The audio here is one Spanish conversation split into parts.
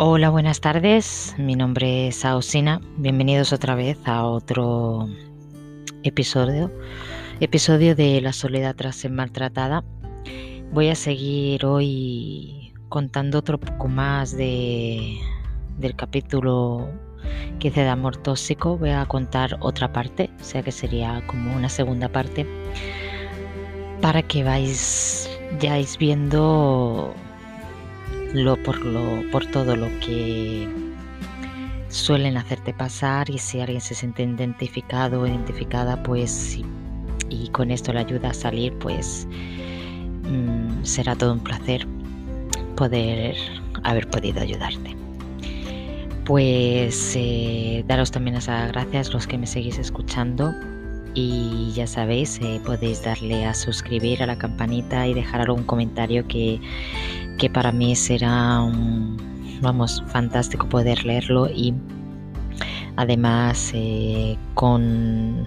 Hola, buenas tardes. Mi nombre es Ausina. Bienvenidos otra vez a otro episodio, episodio de La soledad tras ser maltratada. Voy a seguir hoy contando otro poco más de, del capítulo que hice de amor tóxico. Voy a contar otra parte, o sea que sería como una segunda parte, para que vais, viendo lo, por, lo, por todo lo que suelen hacerte pasar y si alguien se siente identificado o identificada, pues y con esto le ayuda a salir, pues mm, será todo un placer poder haber podido ayudarte. Pues eh, daros también las gracias los que me seguís escuchando y ya sabéis, eh, podéis darle a suscribir a la campanita y dejar algún comentario que que para mí será vamos, fantástico poder leerlo y además eh, con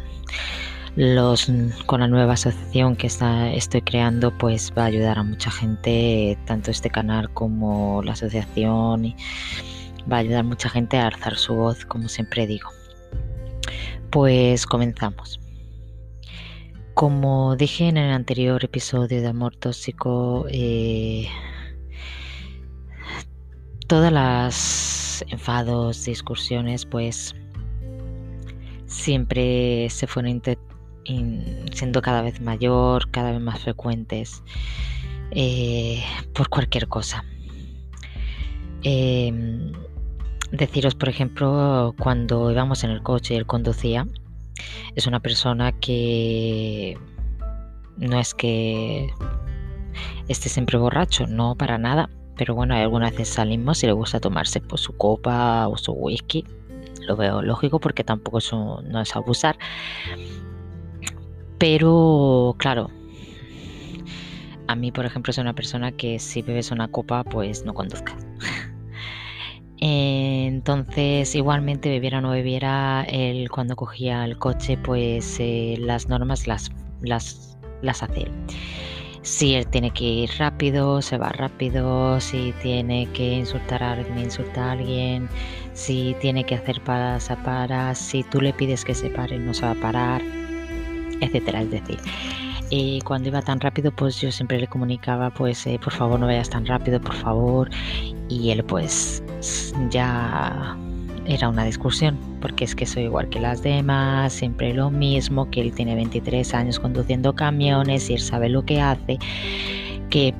los con la nueva asociación que está, estoy creando pues va a ayudar a mucha gente tanto este canal como la asociación y va a ayudar a mucha gente a alzar su voz como siempre digo. Pues comenzamos. Como dije en el anterior episodio de amor tóxico eh, todas las enfados, discusiones, pues siempre se fueron siendo cada vez mayor, cada vez más frecuentes eh, por cualquier cosa. Em, deciros, por ejemplo, cuando íbamos en el coche y él conducía, es una persona que no es que esté siempre borracho, no para nada, pero bueno, algunas veces salimos y le gusta tomarse pues, su copa o su whisky. Lo veo lógico porque tampoco es no es abusar. Pero claro, a mí, por ejemplo, soy una persona que si bebes una copa, pues no conduzcas. Entonces, igualmente, bebiera o no bebiera, él cuando cogía el coche, pues eh, las normas las, las, las hace él. Si él tiene que ir rápido, se va rápido. Si tiene que insultar a alguien, insulta a alguien. Si tiene que hacer para, se para. Si tú le pides que se pare, no se va a parar, etcétera. Es decir, y cuando iba tan rápido, pues yo siempre le comunicaba, pues eh, por favor no vayas tan rápido, por favor. Y él pues ya era una discusión, porque es que soy igual que las demás, siempre lo mismo, que él tiene 23 años conduciendo camiones y él sabe lo que hace, que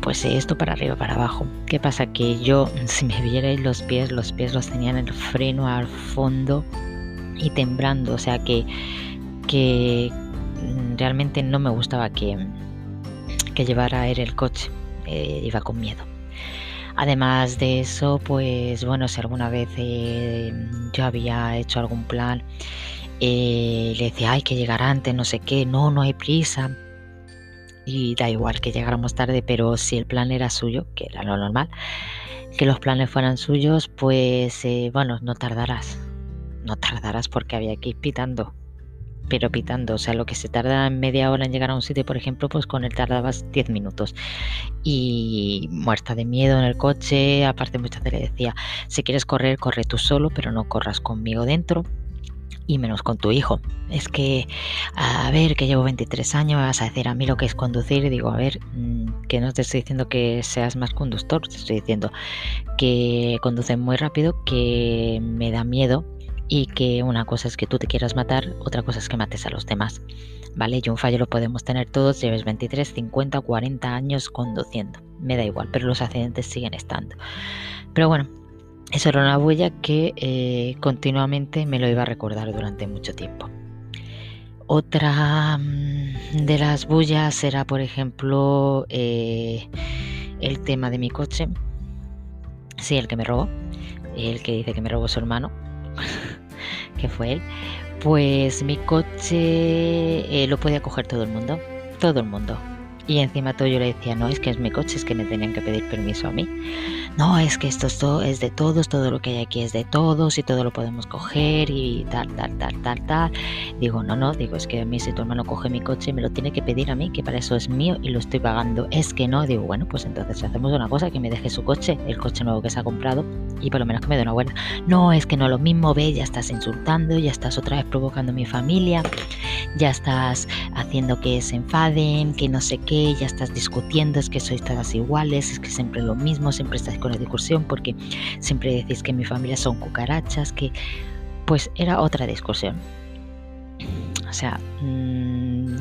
pues esto para arriba, para abajo. ¿Qué pasa? Que yo, si me vierais los pies, los pies los tenía en el freno al fondo y temblando, o sea que, que realmente no me gustaba que, que llevara él el coche, eh, iba con miedo. Además de eso, pues bueno, si alguna vez eh, yo había hecho algún plan, eh, le decía, hay que llegar antes, no sé qué, no, no hay prisa. Y da igual que llegáramos tarde, pero si el plan era suyo, que era lo normal, que los planes fueran suyos, pues eh, bueno, no tardarás. No tardarás porque había que ir pitando pero pitando. O sea, lo que se tarda media hora en llegar a un sitio, por ejemplo, pues con él tardabas 10 minutos. Y muerta de miedo en el coche, aparte muchas veces le decía, si quieres correr, corre tú solo, pero no corras conmigo dentro. Y menos con tu hijo. Es que, a ver, que llevo 23 años, vas a decir a mí lo que es conducir. Y digo, a ver, mm, que no te estoy diciendo que seas más conductor, te estoy diciendo que conduces muy rápido, que me da miedo y que una cosa es que tú te quieras matar, otra cosa es que mates a los demás. ¿Vale? Y un fallo lo podemos tener todos, lleves 23, 50, 40 años conduciendo. Me da igual, pero los accidentes siguen estando. Pero bueno, eso era una huella que eh, continuamente me lo iba a recordar durante mucho tiempo. Otra mm, de las bullas era, por ejemplo, eh, el tema de mi coche. Sí, el que me robó. El que dice que me robó su hermano. Que fue él, pues mi coche eh, lo podía coger todo el mundo, todo el mundo. Y encima todo yo le decía, no, es que es mi coche, es que me tenían que pedir permiso a mí. No, es que esto es, de todos, todo lo que hay aquí es de todos y todo lo podemos coger y tal, tal, tal, tal, tal. Digo, no, no, digo, es que a mí si tu hermano coge mi coche me lo tiene que pedir a mí, que para eso es mío y lo estoy pagando. Es que no, digo, bueno, pues entonces hacemos una cosa, que me deje su coche, el coche nuevo que se ha comprado y por lo menos que me dé una buena. No, es que no lo mismo, ve, ya estás insultando, ya estás otra vez provocando a mi familia, ya estás haciendo que se enfaden, que no sé qué, ya estás discutiendo, es que sois todas iguales, es que siempre lo mismo, siempre estáis con la discusión porque siempre decís que mi familia son cucarachas, que pues era otra discusión. O sea, mmm,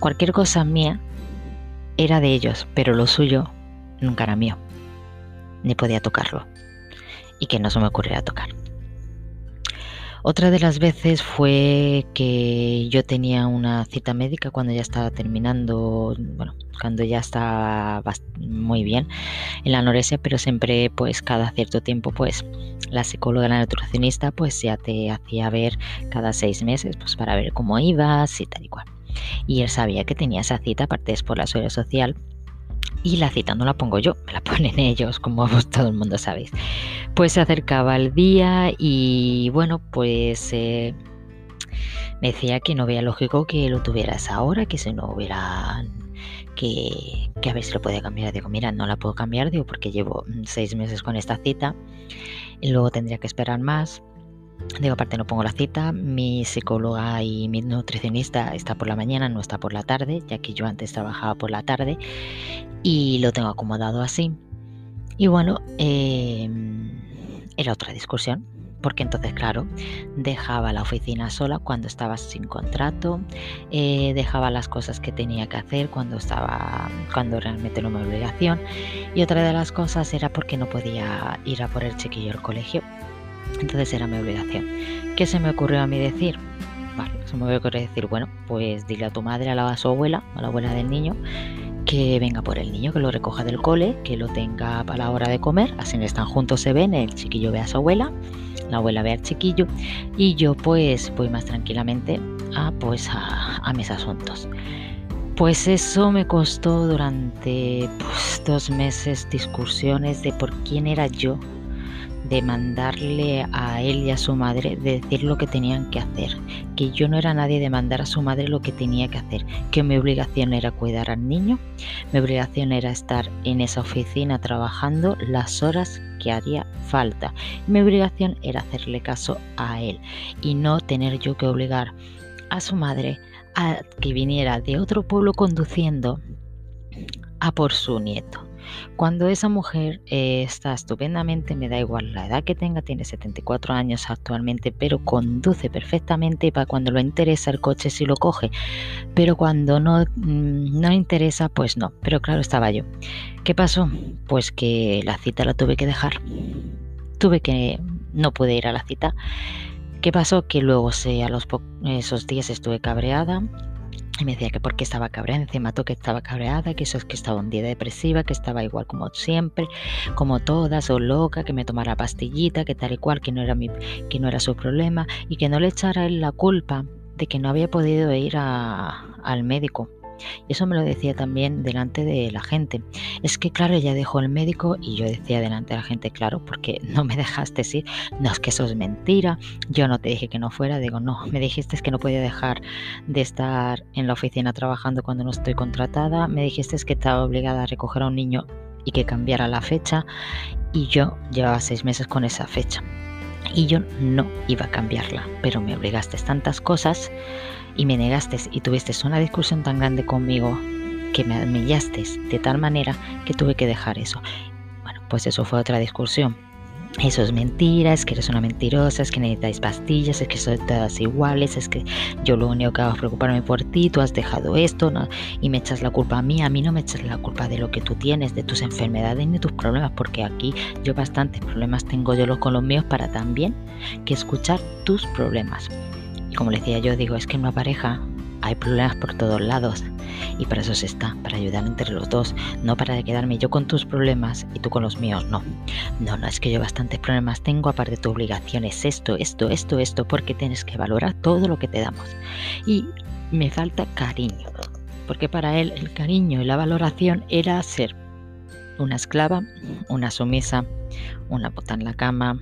cualquier cosa mía era de ellos, pero lo suyo nunca era mío, ni podía tocarlo, y que no se me ocurriera tocar. Otra de las veces fue que yo tenía una cita médica cuando ya estaba terminando, bueno, cuando ya estaba muy bien en la anorexia, pero siempre pues cada cierto tiempo pues la psicóloga, la nutricionista pues ya te hacía ver cada seis meses pues para ver cómo ibas y tal y cual. Y él sabía que tenía esa cita, aparte es por la seguridad social, y la cita no la pongo yo, me la ponen ellos, como vos todo el mundo sabéis. Pues se acercaba el día y bueno, pues eh, me decía que no veía lógico que lo tuviera esa hora, que si no hubiera que, que, a ver si lo podía cambiar. Digo, mira, no la puedo cambiar, digo, porque llevo seis meses con esta cita y luego tendría que esperar más. Digo, aparte no pongo la cita, mi psicóloga y mi nutricionista está por la mañana, no está por la tarde, ya que yo antes trabajaba por la tarde y lo tengo acomodado así. Y bueno, em, era otra discusión, porque entonces, claro, dejaba la oficina sola cuando estaba sin contrato, eh, dejaba las cosas que tenía que hacer cuando estaba, cuando realmente no me obligación. Y otra de las cosas era porque no podía ir a por el chiquillo al colegio entonces era mi obligación. ¿Qué se me ocurrió a mí decir? Vale, se me ocurrió decir, bueno, pues dile a tu madre, a, la, a su abuela, a la abuela del niño, que venga por el niño, que lo recoja del cole, que lo tenga para la hora de comer, así están juntos se ven, el chiquillo ve a su abuela, la abuela ve al chiquillo y yo pues voy más tranquilamente a, pues a, mis asuntos. Pues eso me costó durante pues, dos meses discusiones de por quién era yo de mandarle a él y a su madre, de decir lo que tenían que hacer, que yo no era nadie de mandar a su madre lo que tenía que hacer, que mi obligación era cuidar al niño, mi obligación era estar en esa oficina trabajando las horas que haría falta, mi obligación era hacerle caso a él y no tener yo que obligar a su madre a que viniera de otro pueblo conduciendo a por su nieto. Cuando esa mujer eh, está estupendamente, me da igual la edad que tenga, tiene 74 años actualmente, pero conduce perfectamente y para cuando lo interesa el coche sí lo coge, pero cuando no, mm, no interesa, pues no. Pero claro, estaba yo. ¿Qué pasó? Pues que la cita la tuve que dejar. Tuve que, no pude ir a la cita. ¿Qué pasó? Que luego a los esos días estuve cabreada, y me decía que porque estaba cabreada, encima tú que estaba cabreada, que eso es que estaba un día depresiva, que estaba igual como siempre, como todas, o loca, que me tomara pastillita, que tal y cual, que no era mi, que no era su problema, y que no le echara él la culpa de que no había podido ir al médico. Y eso me lo decía también delante de la gente. Es que claro, ella dejó el médico y yo decía delante de la gente, claro, porque no me dejaste ir. No es que eso es mentira. Yo no te dije que no fuera. Digo, no, me dijiste que no podía dejar de estar en la oficina trabajando cuando no estoy contratada. Me dijiste que estaba obligada a recoger a un niño y que cambiara la fecha. Y yo llevaba seis meses con esa fecha. Y yo no iba a cambiarla, pero me obligaste tantas cosas y me negaste y tuviste una discusión tan grande conmigo que me humillaste de tal manera que tuve que dejar eso. Bueno, pues eso fue otra discusión. Eso es mentira, es que eres una mentirosa, es que necesitáis pastillas, es que sois todas iguales, es que yo lo único que hago es preocuparme por ti, tú has dejado esto y me echas la culpa a mí, a mí no me echas la culpa de lo que tú tienes, de tus enfermedades ni tus problemas, porque aquí yo bastantes problemas tengo yo los con los míos para también que escuchar tus problemas. Y como le decía yo, digo, es que en una pareja hay problemas por todos lados y para eso se está, para ayudar entre los dos, no para quedarme yo con tus problemas y tú con los míos, no. No, no, es que yo bastantes problemas tengo, aparte de tu obligación es esto, esto, esto, esto, porque tienes que valorar todo lo que te damos. Y me falta cariño, porque para él el cariño y la valoración era ser una esclava, una sumisa, una bota en la cama,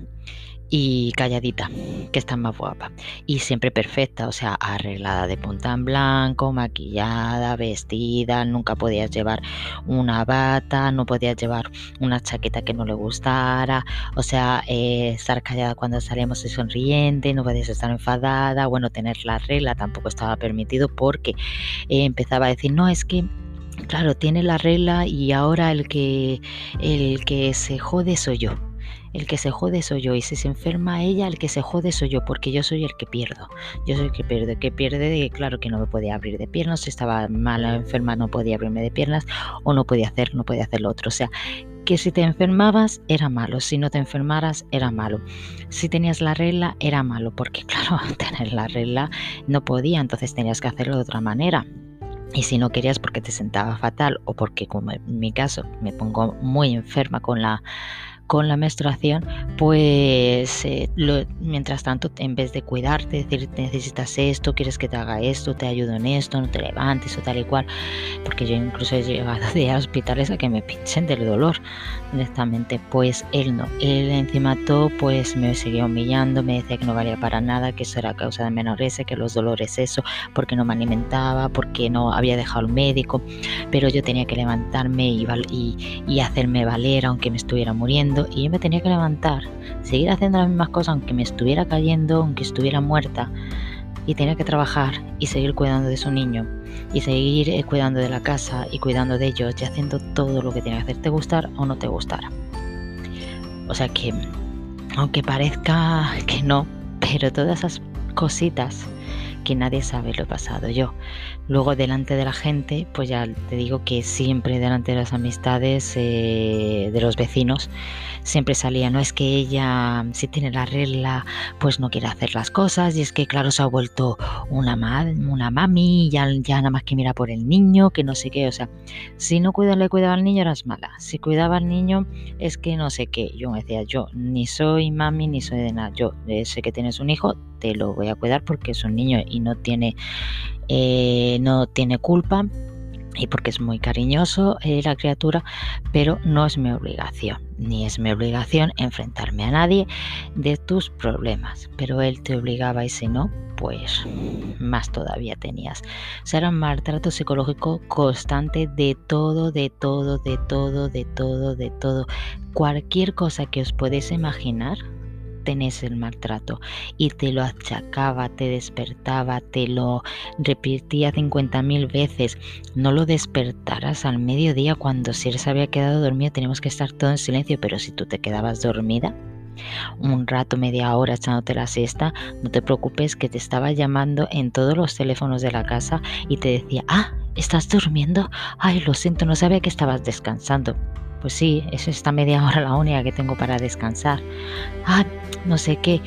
y calladita, que está más guapa. Y siempre perfecta, o sea, arreglada de punta en blanco, maquillada, vestida, nunca podías llevar una bata, no podías llevar una chaqueta que no le gustara, o sea, eh, estar callada cuando salíamos y sonriente, no podías estar enfadada, bueno, tener la regla tampoco estaba permitido porque eh, empezaba a decir, no, es que claro, tiene la regla y ahora el que el que se jode soy yo el que se jode soy yo y si se enferma ella, el que se jode soy yo porque yo soy el que pierdo. Yo soy el que pierde, que pierde de claro que no me podía abrir de piernas, si estaba mala enferma no podía abrirme de piernas o no podía hacer, no podía hacer lo otro. O sea, que si te enfermabas era malo, si no te enfermaras era malo. Si tenías la regla era malo, porque claro, tener la regla no podía, entonces tenías que hacerlo de otra manera. Y si no querías porque te sentaba fatal o porque como en mi caso me pongo muy enferma con la con la menstruación, pues eh, mientras tanto, en vez de cuidarte, decir necesitas esto, quieres que te haga esto, te ayudo en esto, no te levantes o tal y cual, porque yo incluso he llegado de hospitales a que me pinchen del dolor directamente, pues él no, él encima todo pues me seguía humillando, me decía que no valía para nada, que eso era causa de menoresa, que los dolores eso, porque no me alimentaba, porque no había dejado al médico, pero yo tenía que levantarme y hacerme valer aunque me estuviera muriendo y yo me tenía que levantar, seguir haciendo las mismas cosas aunque me estuviera cayendo, aunque estuviera muerta. Y tenía que trabajar y seguir cuidando de su niño y seguir eh, cuidando de la casa y cuidando de ellos y haciendo todo lo que tenía que hacer, te gustar o no te gustara. O sea que, aunque parezca que no, pero todas esas cositas que nadie sabe lo he pasado yo. Luego delante de la gente, pues ya te digo que siempre delante de las amistades eh, de los vecinos, siempre salía, no es que ella si tiene la regla, pues no quiere hacer las cosas, y es que claro se ha vuelto una, una mami, ya, ya nada más que mira por el niño, que no sé qué, o sea, si no cuida, le cuidaba al niño eras mala, si cuidaba al niño es que no sé qué, yo me decía, yo ni soy mami ni soy de nada, yo eh, sé que tienes un hijo, te lo voy a cuidar porque es un niño y no tiene, eh, no tiene culpa y porque es muy cariñoso eh, la criatura, pero no es mi obligación, ni es mi obligación enfrentarme a nadie de tus problemas, pero él te obligaba y si no, pues más todavía tenías. Será un maltrato psicológico constante de todo, de todo, de todo, de todo, de todo. Cualquier cosa que os podéis imaginar, el maltrato y te lo achacaba, te despertaba, te lo repetía 50.000 veces. No lo despertaras al mediodía cuando si él se había quedado dormido tenemos que estar todo en silencio, pero si tú te quedabas dormida un rato, media hora echándote la siesta, no te preocupes que te estaba llamando en todos los teléfonos de la casa y te decía, ah, ¿estás durmiendo? Ay, lo siento, no sabía que estabas descansando. Pues sí, es esta media hora la única que tengo para descansar. Ah, no sé qué.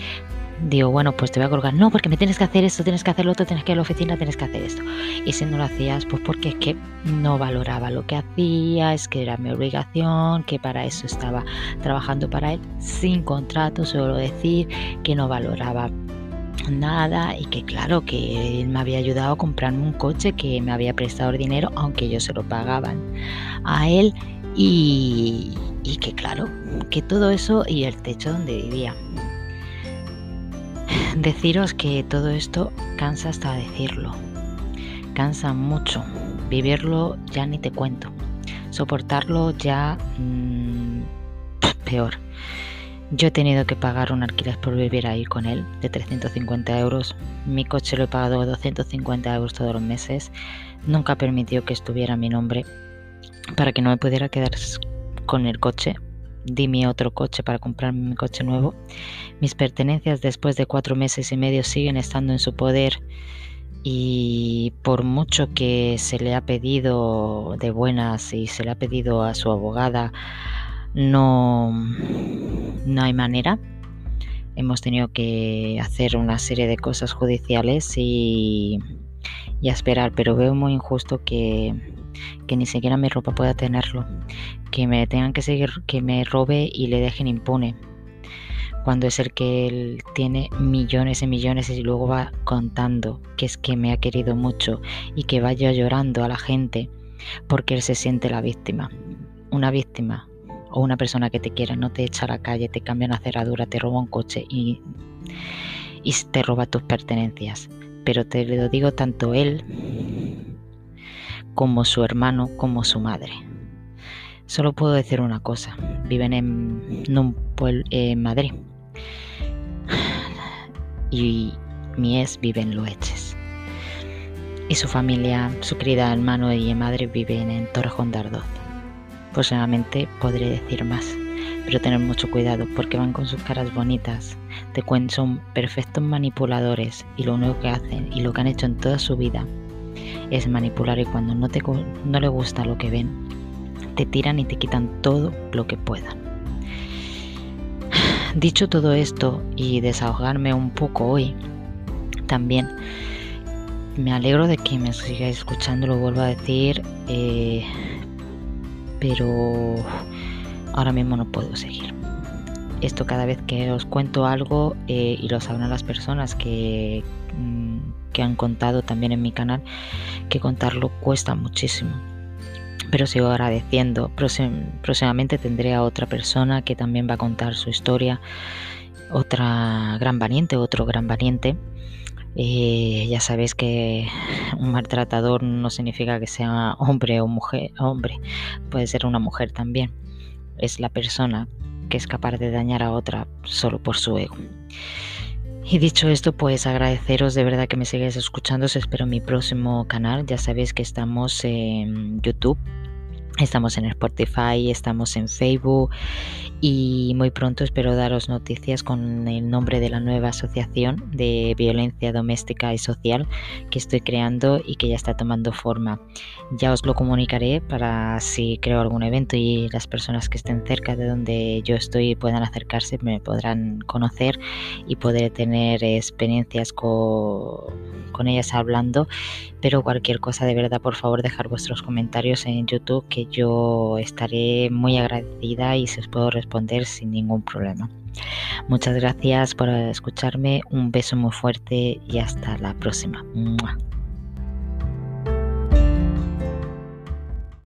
Digo, bueno, pues te voy a colgar. No, porque me tienes que hacer esto, tienes que hacer lo otro, tienes que ir a la oficina, tienes que hacer esto. Y si no lo hacías, pues porque es que no valoraba lo que hacía, es que era mi obligación, que para eso estaba trabajando para él, sin contrato, solo decir que no valoraba nada y que claro que él me había ayudado a comprarme un coche que me había prestado el dinero aunque yo se lo pagaban a él y, que claro, que todo eso y el techo donde vivía. Deciros que todo esto cansa hasta decirlo. Cansa mucho. Vivirlo ya ni te cuento. Soportarlo ya mm, peor. Yo he tenido que pagar un alquiler por vivir ahí con él de 350 euros. Mi coche lo he pagado 250 euros todos los meses. Nunca permitió que estuviera mi nombre para que no me pudiera quedar con el coche. Di mi otro coche para comprarme mi coche nuevo. Mis pertenencias después de cuatro meses y medio siguen estando en su poder y por mucho que se le ha pedido de buenas y se le ha pedido a su abogada, no, no hay manera. Hemos tenido que hacer una serie de cosas judiciales y, y esperar, pero veo muy injusto que que ni siquiera mi ropa pueda tenerlo, que me tengan que seguir, que me robe y le dejen impune. cuando es el que él tiene millones y millones y luego va contando que es que me ha querido mucho y que vaya llorando a la gente porque él se siente la víctima. Una víctima o una persona que te quiera no te echa a la calle, te cambia una cerradura, te roba un coche y, y te roba tus pertenencias. Pero te lo digo tanto él como su hermano, como su madre. Solo puedo decir una cosa, viven en, Madrid y mi ex vive en Loeches. Y su familia, su querida hermano y madre viven en Torrejón de Ardoz. Posiblemente podré decir más, pero tener mucho cuidado porque van con sus caras bonitas. Te son perfectos manipuladores y lo único que hacen y lo que han hecho en toda su vida es manipular y cuando no, te, no le gusta lo que ven, te tiran y te quitan todo lo que puedan. Dicho todo esto y desahogarme un poco hoy, también me alegro de que me sigáis escuchando, lo vuelvo a decir, eh, pero ahora mismo no puedo seguir. Esto cada vez que os cuento algo eh, y lo sabrán las personas que, mm, que han contado también en mi canal, que contarlo cuesta muchísimo pero sigo agradeciendo. Próximamente tendré a otra persona que también va a contar su historia, otra gran valiente, otro gran valiente. Eh, ya sabéis que un maltratador no significa que sea hombre o mujer, hombre, puede ser una mujer también. Es la persona que es capaz de dañar a otra solo por su ego. Y dicho esto, pues agradeceros de verdad que me sigáis escuchando. Os espero en mi próximo canal. Ya sabéis que estamos en YouTube Estamos en Spotify, estamos en Facebook y muy pronto espero daros noticias con el nombre de la nueva asociación de violencia doméstica y social que estoy creando y que ya está tomando forma. Ya os lo comunicaré para si creo algún evento y las personas que estén cerca de donde yo estoy puedan acercarse, me podrán conocer y poder tener experiencias con con ellas hablando, pero cualquier cosa de verdad, por favor, dejar vuestros comentarios en YouTube que yo estaré muy agradecida y se os puedo responder sin ningún problema. Muchas gracias por escucharme, un beso muy fuerte y hasta la próxima.